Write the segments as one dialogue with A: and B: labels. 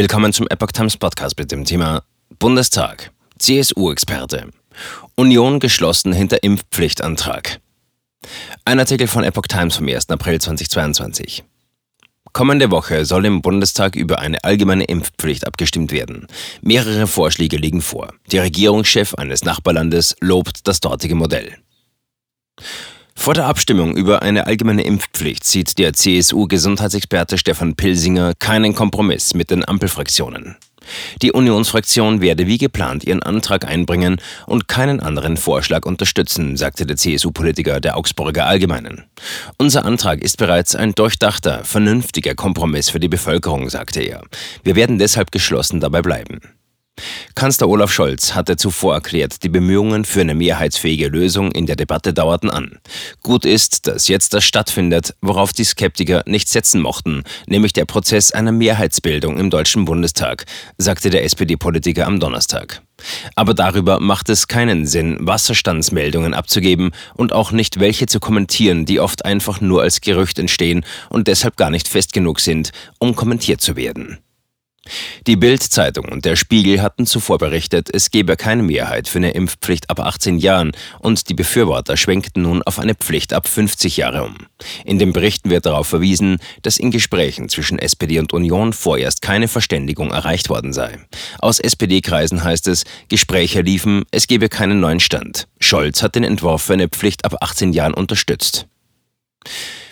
A: Willkommen zum Epoch Times Podcast mit dem Thema Bundestag. CSU-Experte. Union geschlossen hinter Impfpflichtantrag. Ein Artikel von Epoch Times vom 1. April 2022. Kommende Woche soll im Bundestag über eine allgemeine Impfpflicht abgestimmt werden. Mehrere Vorschläge liegen vor. Der Regierungschef eines Nachbarlandes lobt das dortige Modell. Vor der Abstimmung über eine allgemeine Impfpflicht sieht der CSU-Gesundheitsexperte Stefan Pilsinger keinen Kompromiss mit den Ampelfraktionen. Die Unionsfraktion werde wie geplant ihren Antrag einbringen und keinen anderen Vorschlag unterstützen, sagte der CSU-Politiker der Augsburger Allgemeinen. Unser Antrag ist bereits ein durchdachter, vernünftiger Kompromiss für die Bevölkerung, sagte er. Wir werden deshalb geschlossen dabei bleiben. Kanzler Olaf Scholz hatte zuvor erklärt, die Bemühungen für eine mehrheitsfähige Lösung in der Debatte dauerten an. Gut ist, dass jetzt das stattfindet, worauf die Skeptiker nicht setzen mochten, nämlich der Prozess einer Mehrheitsbildung im Deutschen Bundestag, sagte der SPD-Politiker am Donnerstag. Aber darüber macht es keinen Sinn, Wasserstandsmeldungen abzugeben und auch nicht welche zu kommentieren, die oft einfach nur als Gerücht entstehen und deshalb gar nicht fest genug sind, um kommentiert zu werden. Die Bild-Zeitung und der Spiegel hatten zuvor berichtet, es gebe keine Mehrheit für eine Impfpflicht ab 18 Jahren und die Befürworter schwenkten nun auf eine Pflicht ab 50 Jahre um. In den Berichten wird darauf verwiesen, dass in Gesprächen zwischen SPD und Union vorerst keine Verständigung erreicht worden sei. Aus SPD-Kreisen heißt es, Gespräche liefen, es gebe keinen neuen Stand. Scholz hat den Entwurf für eine Pflicht ab 18 Jahren unterstützt.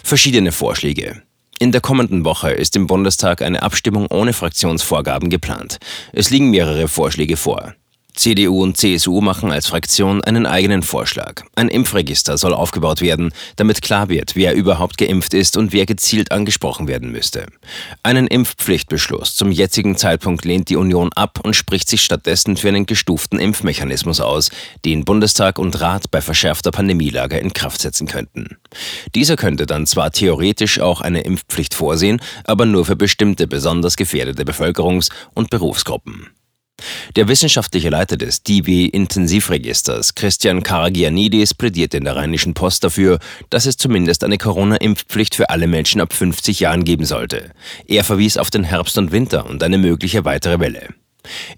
A: Verschiedene Vorschläge. In der kommenden Woche ist im Bundestag eine Abstimmung ohne Fraktionsvorgaben geplant. Es liegen mehrere Vorschläge vor. CDU und CSU machen als Fraktion einen eigenen Vorschlag. Ein Impfregister soll aufgebaut werden, damit klar wird, wer überhaupt geimpft ist und wer gezielt angesprochen werden müsste. Einen Impfpflichtbeschluss zum jetzigen Zeitpunkt lehnt die Union ab und spricht sich stattdessen für einen gestuften Impfmechanismus aus, den Bundestag und Rat bei verschärfter Pandemielage in Kraft setzen könnten. Dieser könnte dann zwar theoretisch auch eine Impfpflicht vorsehen, aber nur für bestimmte besonders gefährdete Bevölkerungs- und Berufsgruppen. Der wissenschaftliche Leiter des DB-Intensivregisters, Christian Karagianidis, plädiert in der Rheinischen Post dafür, dass es zumindest eine Corona-Impfpflicht für alle Menschen ab 50 Jahren geben sollte. Er verwies auf den Herbst und Winter und eine mögliche weitere Welle.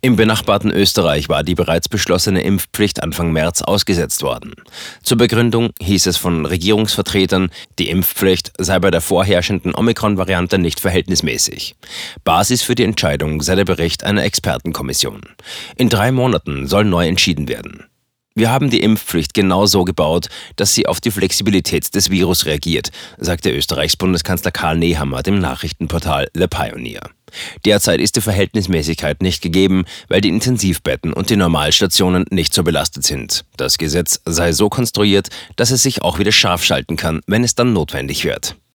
A: Im benachbarten Österreich war die bereits beschlossene Impfpflicht Anfang März ausgesetzt worden. Zur Begründung hieß es von Regierungsvertretern, die Impfpflicht sei bei der vorherrschenden Omikron-Variante nicht verhältnismäßig. Basis für die Entscheidung sei der Bericht einer Expertenkommission. In drei Monaten soll neu entschieden werden. Wir haben die Impfpflicht genau so gebaut, dass sie auf die Flexibilität des Virus reagiert, sagte Österreichs Bundeskanzler Karl Nehammer dem Nachrichtenportal The Pioneer. Derzeit ist die Verhältnismäßigkeit nicht gegeben, weil die Intensivbetten und die Normalstationen nicht so belastet sind. Das Gesetz sei so konstruiert, dass es sich auch wieder scharf schalten kann, wenn es dann notwendig wird.